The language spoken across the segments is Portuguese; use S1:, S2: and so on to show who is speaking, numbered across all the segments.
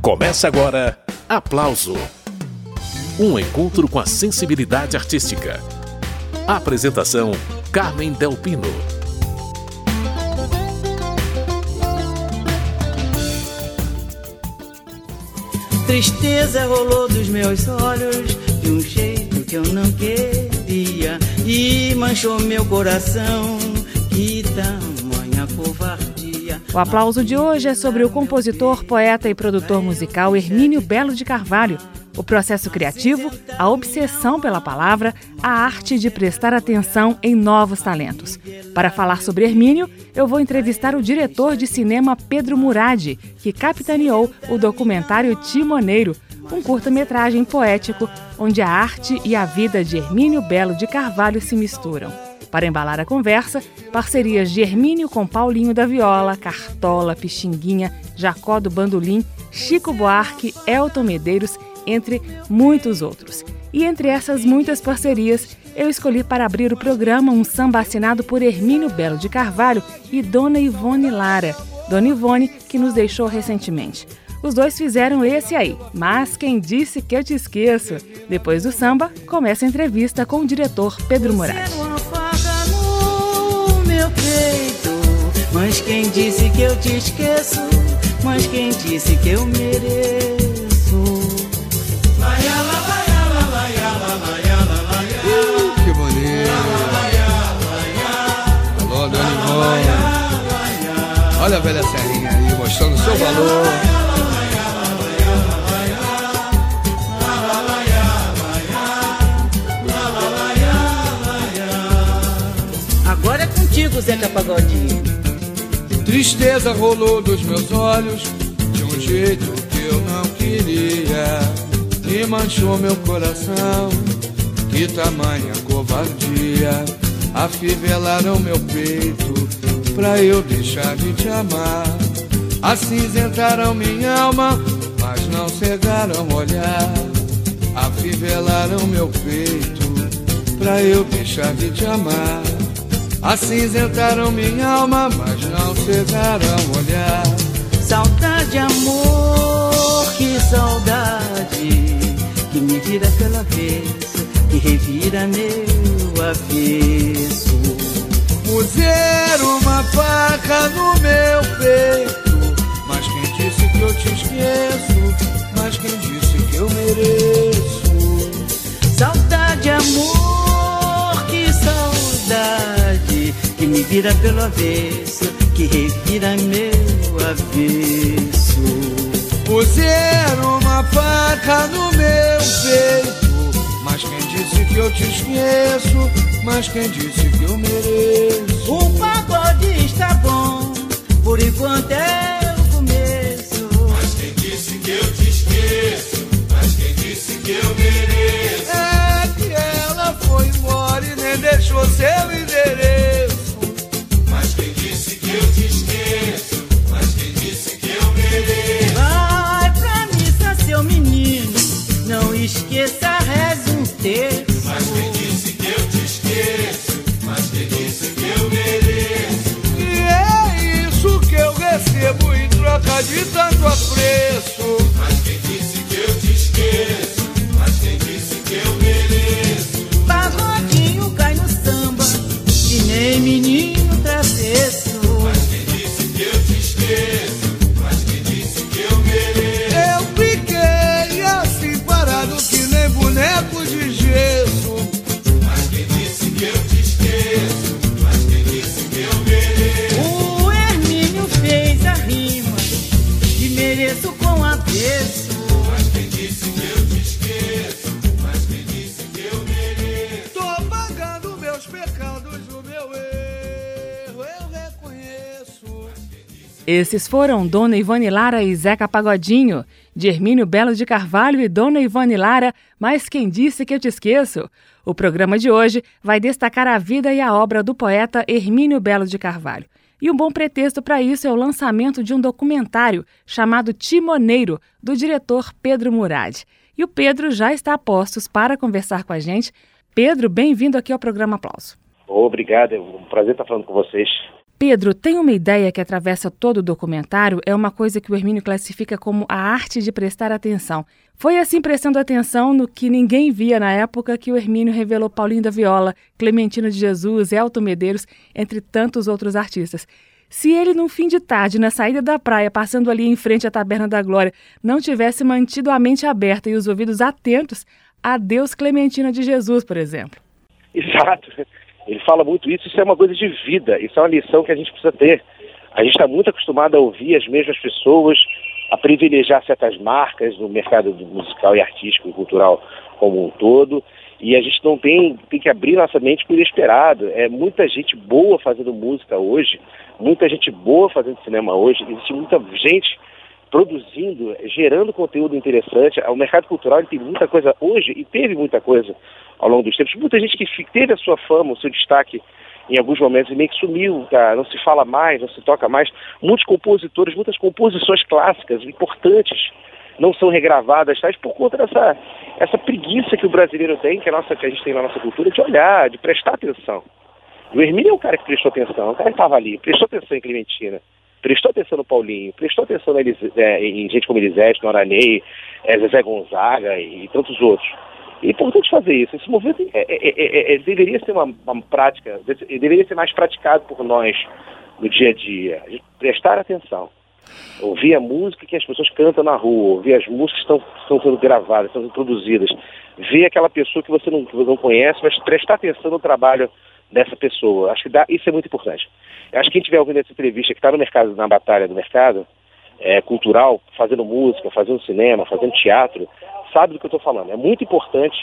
S1: Começa agora Aplauso um encontro com a sensibilidade artística. Apresentação: Carmen Delpino.
S2: Tristeza rolou dos meus olhos de um jeito que eu não queria e manchou meu coração. Que tamanha covardia.
S3: O aplauso de hoje é sobre o compositor, poeta e produtor musical Hermínio Belo de Carvalho o processo criativo, a obsessão pela palavra, a arte de prestar atenção em novos talentos. Para falar sobre Hermínio, eu vou entrevistar o diretor de cinema Pedro Murad, que capitaneou o documentário Timoneiro, um curta-metragem poético onde a arte e a vida de Hermínio Belo de Carvalho se misturam. Para embalar a conversa, parcerias de Hermínio com Paulinho da Viola, Cartola, Pixinguinha, Jacó do Bandolim, Chico Buarque, Elton Medeiros entre muitos outros. E entre essas muitas parcerias, eu escolhi para abrir o programa um samba assinado por Hermínio Belo de Carvalho e Dona Ivone Lara. Dona Ivone, que nos deixou recentemente. Os dois fizeram esse aí, mas quem disse que eu te esqueço? Depois do samba, começa a entrevista com o diretor Pedro Moraes.
S2: Mas quem disse que eu te esqueço? Mas quem disse que eu mereço?
S4: Olha a velha Serrinha aí, mostrando o seu valor.
S2: Contigo, Zeca Pagodinho.
S4: Tristeza rolou dos meus olhos de um jeito que eu não queria e manchou meu coração. Que tamanha covardia afivelaram meu peito pra eu deixar de te amar. Acinzentaram minha alma, mas não cegaram olhar. Afivelaram meu peito pra eu deixar de te amar. Acinzentaram minha alma, mas não cegaram olhar.
S2: Saudade, amor, que saudade que me vira pela vez, que revira meu avesso
S4: puser uma faca no meu peito.
S2: Vira pelo avesso, que revira meu avesso.
S4: Puser uma faca no meu peito. Mas quem disse que eu te esqueço? Mas quem disse que eu mereço?
S2: O pagode está bom,
S3: Esses foram Dona Ivone Lara e Zeca Pagodinho, de Hermínio Belo de Carvalho e Dona Ivone Lara, mas quem disse que eu te esqueço? O programa de hoje vai destacar a vida e a obra do poeta Hermínio Belo de Carvalho. E um bom pretexto para isso é o lançamento de um documentário chamado Timoneiro, do diretor Pedro Murad. E o Pedro já está a postos para conversar com a gente. Pedro, bem-vindo aqui ao programa Aplauso.
S5: Obrigado, é um prazer estar falando com vocês.
S3: Pedro, tem uma ideia que atravessa todo o documentário, é uma coisa que o Hermínio classifica como a arte de prestar atenção. Foi assim prestando atenção no que ninguém via na época que o Hermínio revelou Paulinho da Viola, Clementina de Jesus, Elton Medeiros, entre tantos outros artistas. Se ele, num fim de tarde, na saída da praia, passando ali em frente à Taberna da Glória, não tivesse mantido a mente aberta e os ouvidos atentos, adeus Clementina de Jesus, por exemplo.
S5: Exato. Ele fala muito isso, isso é uma coisa de vida, isso é uma lição que a gente precisa ter. A gente está muito acostumado a ouvir as mesmas pessoas, a privilegiar certas marcas no mercado musical e artístico e cultural como um todo, e a gente não tem, tem que abrir nossa mente para o inesperado. É muita gente boa fazendo música hoje, muita gente boa fazendo cinema hoje, existe muita gente produzindo, gerando conteúdo interessante. O mercado cultural tem muita coisa hoje e teve muita coisa ao longo dos tempos. Muita gente que teve a sua fama, o seu destaque em alguns momentos e meio que sumiu, tá? não se fala mais, não se toca mais. Muitos compositores, muitas composições clássicas, importantes, não são regravadas, tá? por conta dessa essa preguiça que o brasileiro tem, que a, nossa, que a gente tem na nossa cultura, de olhar, de prestar atenção. O Hermínio é um cara que prestou atenção, é um cara que estava ali, prestou atenção em Clementina, prestou atenção no Paulinho, prestou atenção na é, em gente como Elisete, Nora Ney, é, Zezé Gonzaga e, e tantos outros. É importante fazer isso. Esse movimento é, é, é, é, deveria ser uma, uma, prática, deveria ser mais praticado por nós no dia a dia. Prestar atenção. Ouvir a música que as pessoas cantam na rua, ouvir as músicas que estão, estão sendo gravadas, estão sendo produzidas. Ver aquela pessoa que você não, que você não conhece, mas prestar atenção no trabalho dessa pessoa. Acho que dá, isso é muito importante. Acho que quem estiver ouvindo essa entrevista, que está no mercado, na batalha do mercado é, cultural, fazendo música, fazendo cinema, fazendo teatro, sabe do que eu estou falando. É muito importante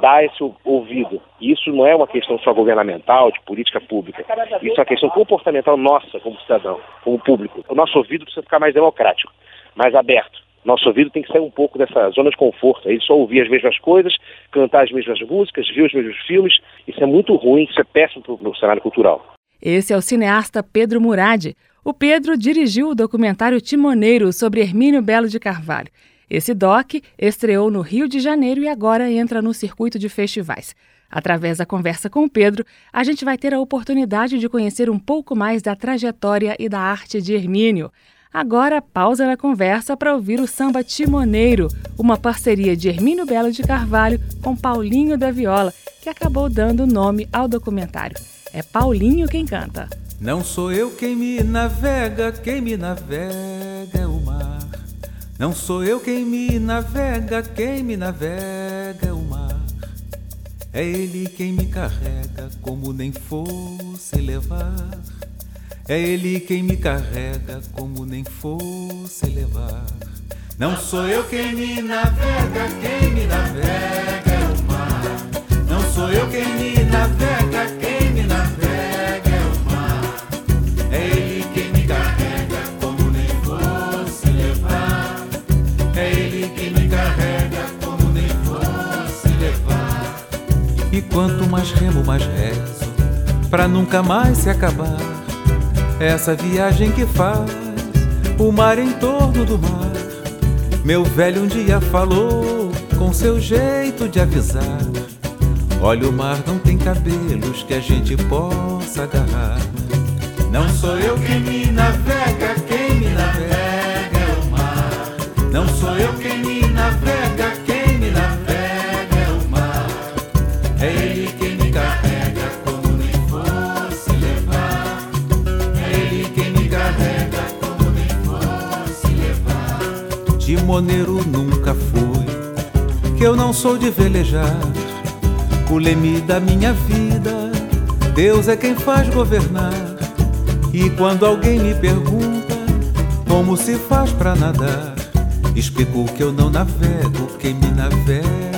S5: dar esse ouvido. E isso não é uma questão só governamental, de política pública. Isso é uma questão comportamental nossa, como cidadão, como público. O nosso ouvido precisa ficar mais democrático, mais aberto. Nosso ouvido tem que sair um pouco dessa zona de conforto. Aí só ouvir as mesmas coisas, cantar as mesmas músicas, ver os mesmos filmes. Isso é muito ruim, isso é péssimo para o cenário cultural.
S3: Esse é o cineasta Pedro Murad. O Pedro dirigiu o documentário Timoneiro sobre Hermínio Belo de Carvalho. Esse doc estreou no Rio de Janeiro e agora entra no circuito de festivais. Através da conversa com o Pedro, a gente vai ter a oportunidade de conhecer um pouco mais da trajetória e da arte de Hermínio. Agora, pausa na conversa para ouvir o samba Timoneiro, uma parceria de Hermínio Belo de Carvalho com Paulinho da Viola, que acabou dando nome ao documentário. É Paulinho quem canta.
S6: Não sou eu quem me navega, quem me navega é o mar. Não sou eu quem me navega, quem me navega é o mar. É ele quem me carrega, como nem fosse levar. É ele quem me carrega, como nem fosse levar. Não sou eu quem me navega, quem me navega é o mar. Não sou eu quem me navega, quem me navega é o mar. É ele quem me carrega, como nem fosse levar. É ele quem me carrega, como nem fosse levar. E quanto mais remo, mais rezo, pra nunca mais se acabar essa viagem que faz o mar em torno do mar. Meu velho um dia falou com seu jeito de avisar. Olha, o mar não tem cabelos que a gente possa agarrar. Não sou eu quem me navega, quem me navega é o mar. Não sou eu levar. Timoneiro nunca fui, que eu não sou de velejar. O leme da minha vida, Deus é quem faz governar. E quando alguém me pergunta como se faz pra nadar, explico que eu não navego, quem me navega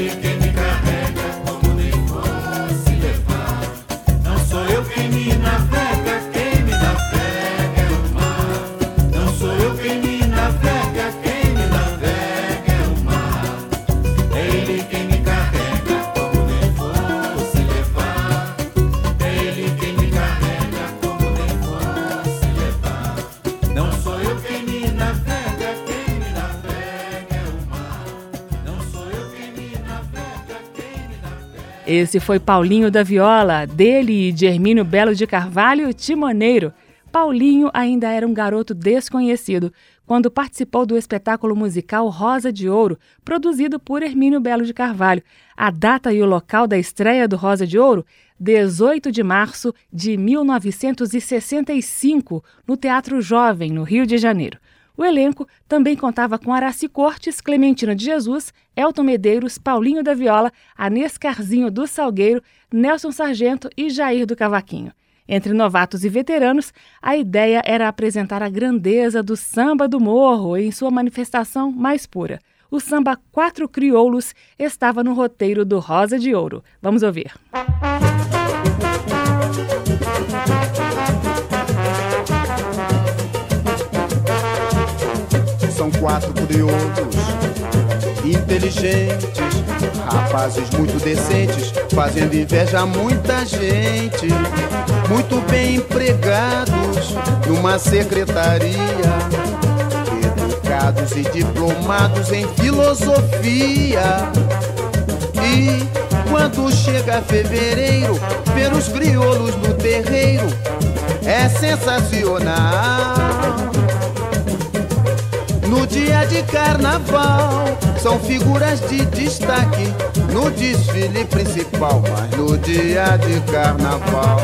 S7: ele quem
S3: Esse foi Paulinho da Viola, dele e de Hermínio Belo de Carvalho, Timoneiro. Paulinho ainda era um garoto desconhecido quando participou do espetáculo musical Rosa de Ouro, produzido por Hermínio Belo de Carvalho. A data e o local da estreia do Rosa de Ouro? 18 de março de 1965, no Teatro Jovem, no Rio de Janeiro. O elenco também contava com Araci Cortes, Clementina de Jesus, Elton Medeiros, Paulinho da Viola, Anês Carzinho do Salgueiro, Nelson Sargento e Jair do Cavaquinho. Entre novatos e veteranos, a ideia era apresentar a grandeza do samba do morro em sua manifestação mais pura. O samba Quatro Crioulos estava no roteiro do Rosa de Ouro. Vamos ouvir.
S8: São quatro crioulos, inteligentes, rapazes muito decentes, fazendo inveja a muita gente. Muito bem empregados numa secretaria, educados e diplomados em filosofia. E quando chega fevereiro, ver os crioulos no terreiro é sensacional. No dia de carnaval, são figuras de destaque no desfile principal. Mas no dia de carnaval,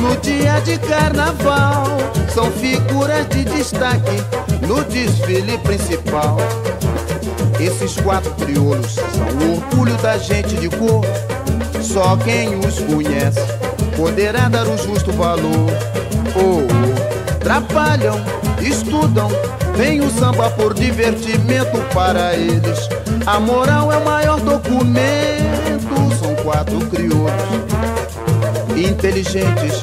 S8: no dia de carnaval, são figuras de destaque no desfile principal. Esses quatro crioulos são o orgulho da gente de cor. Só quem os conhece poderá dar o justo valor. Oh, oh. Trabalham, estudam, vem o samba por divertimento para eles. A moral é o maior documento. São quatro crioulos inteligentes,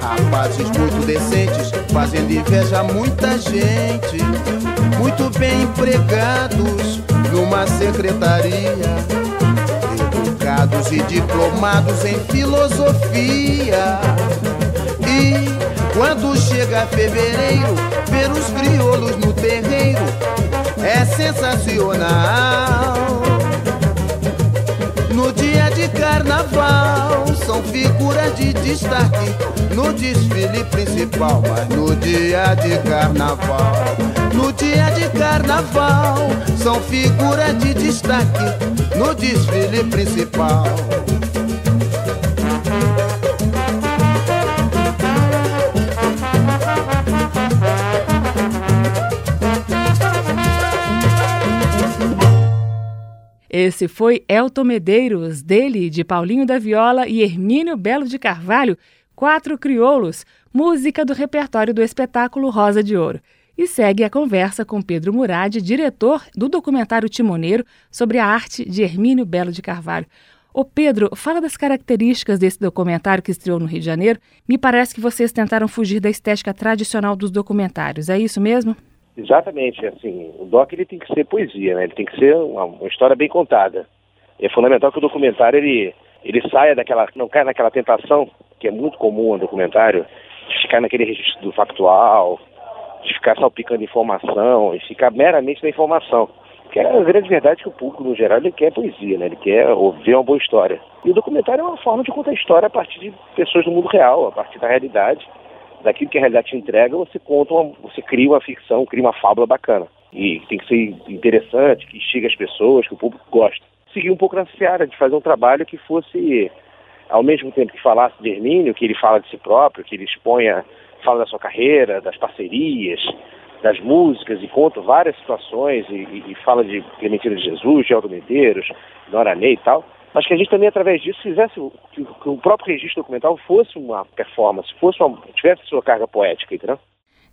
S8: rapazes muito decentes, fazendo inveja a muita gente. Muito bem empregados numa secretaria, e diplomados em filosofia. E quando chega fevereiro, ver os crioulos no terreiro é sensacional. No dia de carnaval, são figuras de destaque no desfile principal. Mas no dia de carnaval, no dia de carnaval, são figuras de destaque no desfile principal.
S3: Esse foi Elton Medeiros, dele, de Paulinho da Viola e Hermínio Belo de Carvalho, Quatro Crioulos, música do repertório do espetáculo Rosa de Ouro. E segue a conversa com Pedro Murad, diretor do documentário Timoneiro, sobre a arte de Hermínio Belo de Carvalho. Ô Pedro, fala das características desse documentário que estreou no Rio de Janeiro. Me parece que vocês tentaram fugir da estética tradicional dos documentários, é isso mesmo?
S5: Exatamente, assim, o doc ele tem que ser poesia, né? Ele tem que ser uma, uma história bem contada. É fundamental que o documentário ele, ele saia daquela, não caia naquela tentação que é muito comum no documentário, de ficar naquele registro do factual, de ficar salpicando informação e ficar meramente na informação. Que é a grande verdade que o público, no geral, ele quer poesia, né? Ele quer ouvir uma boa história. E o documentário é uma forma de contar história a partir de pessoas do mundo real, a partir da realidade daquilo que a realidade te entrega, você conta, uma, você cria uma ficção, cria uma fábula bacana. E tem que ser interessante, que instiga as pessoas, que o público gosta. Seguir um pouco nessa seara de fazer um trabalho que fosse, ao mesmo tempo que falasse de Hermínio, que ele fala de si próprio, que ele exponha, fala da sua carreira, das parcerias, das músicas e conta várias situações e, e, e fala de Clementina de Jesus, Geraldo Medeiros, Nora e tal, mas que a gente também, através disso, fizesse que, que o próprio registro documental fosse uma performance, fosse uma, tivesse sua carga poética, entendeu?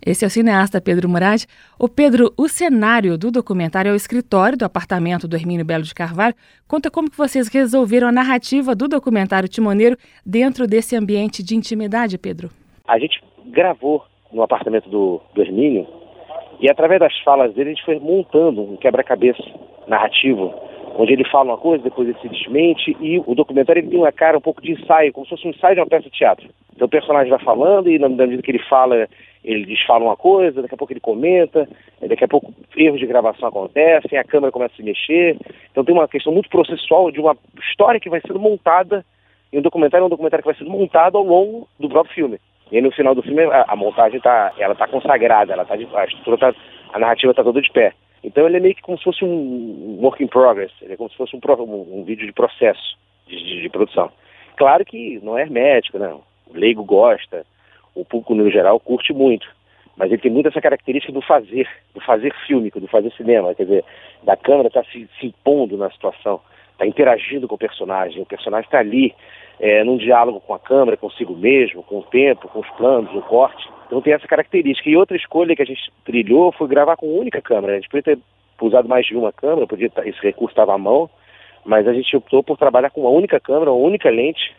S3: Esse é o cineasta Pedro Murad. O Pedro, o cenário do documentário é o escritório do apartamento do Hermínio Belo de Carvalho. Conta como que vocês resolveram a narrativa do documentário Timoneiro dentro desse ambiente de intimidade, Pedro.
S5: A gente gravou no apartamento do, do Hermínio e através das falas dele a gente foi montando um quebra-cabeça narrativo onde ele fala uma coisa, depois ele se desmente, e o documentário ele tem uma cara um pouco de ensaio, como se fosse um ensaio de uma peça de teatro. Então o personagem vai falando e na medida que ele fala, ele desfala uma coisa, daqui a pouco ele comenta, daqui a pouco erros de gravação acontecem, a câmera começa a se mexer. Então tem uma questão muito processual de uma história que vai sendo montada, e um documentário é um documentário que vai sendo montado ao longo do próprio filme. E aí, no final do filme a, a montagem tá, ela tá consagrada, ela tá a estrutura tá, a narrativa está toda de pé. Então ele é meio que como se fosse um work in progress, ele é como se fosse um, um, vídeo de processo de, de, de, produção. Claro que não é hermético, não. O leigo gosta, o público no geral curte muito, mas ele tem muito essa característica do fazer, do fazer fílmico, do fazer cinema, quer dizer, da câmera estar tá se, se impondo na situação, está interagindo com o personagem, o personagem está ali é, num diálogo com a câmera, consigo mesmo, com o tempo, com os planos, o corte. Então tem essa característica. E outra escolha que a gente trilhou foi gravar com única câmera. A gente podia ter usado mais de uma câmera, podia esse recurso estava à mão, mas a gente optou por trabalhar com uma única câmera, uma única lente.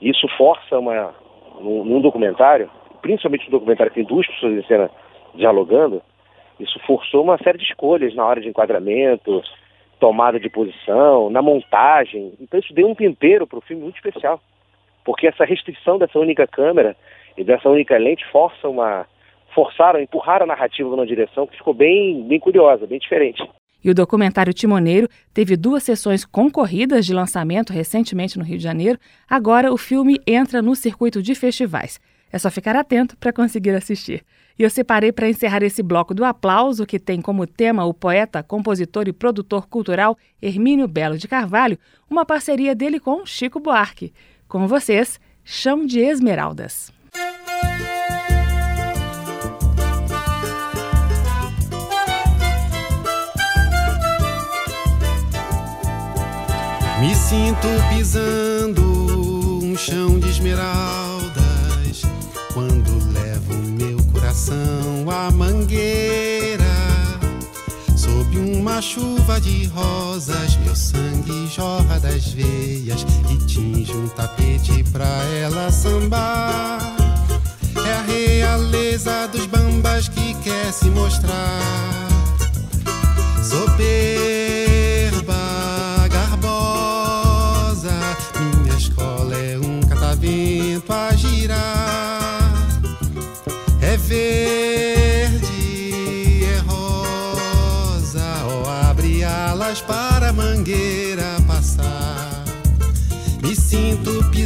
S5: Isso força uma, num, num documentário, principalmente um documentário que tem duas pessoas em cena dialogando, isso forçou uma série de escolhas na hora de enquadramento, tomada de posição, na montagem. Então isso deu um tempero para o filme muito especial. Porque essa restrição dessa única câmera e dessa única lente força uma forçaram, empurraram a narrativa numa direção que ficou bem, bem curiosa, bem diferente.
S3: E o documentário Timoneiro teve duas sessões concorridas de lançamento recentemente no Rio de Janeiro. Agora o filme entra no circuito de festivais. É só ficar atento para conseguir assistir. E eu separei para encerrar esse bloco do aplauso, que tem como tema o poeta, compositor e produtor cultural Hermínio Belo de Carvalho, uma parceria dele com Chico Buarque. Com vocês, Chão de Esmeraldas.
S9: Me sinto pisando um chão de esmeraldas coração à mangueira. Sob uma chuva de rosas, meu sangue jorra das veias e tinge um tapete pra ela sambar. É a realeza dos bambas que quer se mostrar. Soberba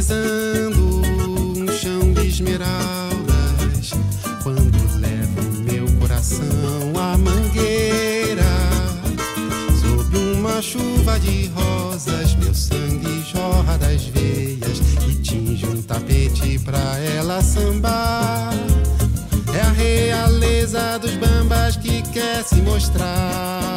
S9: pisando um chão de esmeraldas quando levo meu coração à mangueira. Sob uma chuva de rosas, meu sangue jorra das veias tinge um tapete pra ela sambar. É a realeza dos bambas que quer se mostrar.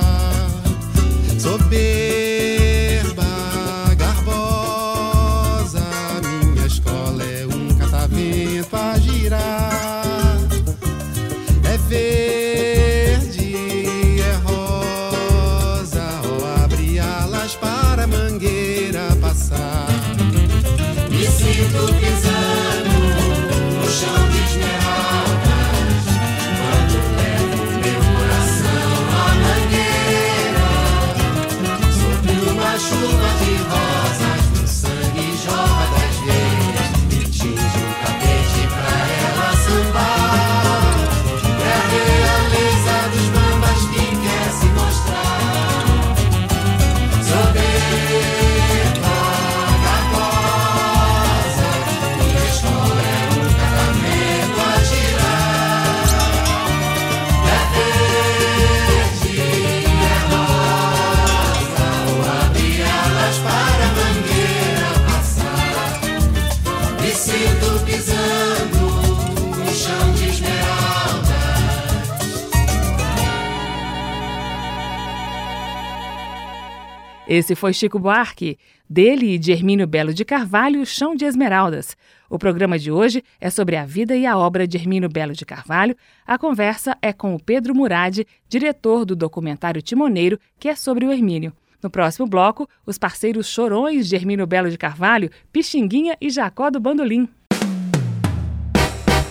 S3: Esse foi Chico Buarque, dele e de Hermínio Belo de Carvalho, Chão de Esmeraldas. O programa de hoje é sobre a vida e a obra de Hermínio Belo de Carvalho. A conversa é com o Pedro Murad, diretor do documentário Timoneiro, que é sobre o Hermínio. No próximo bloco, os parceiros chorões de Hermínio Belo de Carvalho, Pixinguinha e Jacó do Bandolim.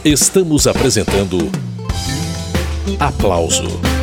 S1: Estamos apresentando Aplauso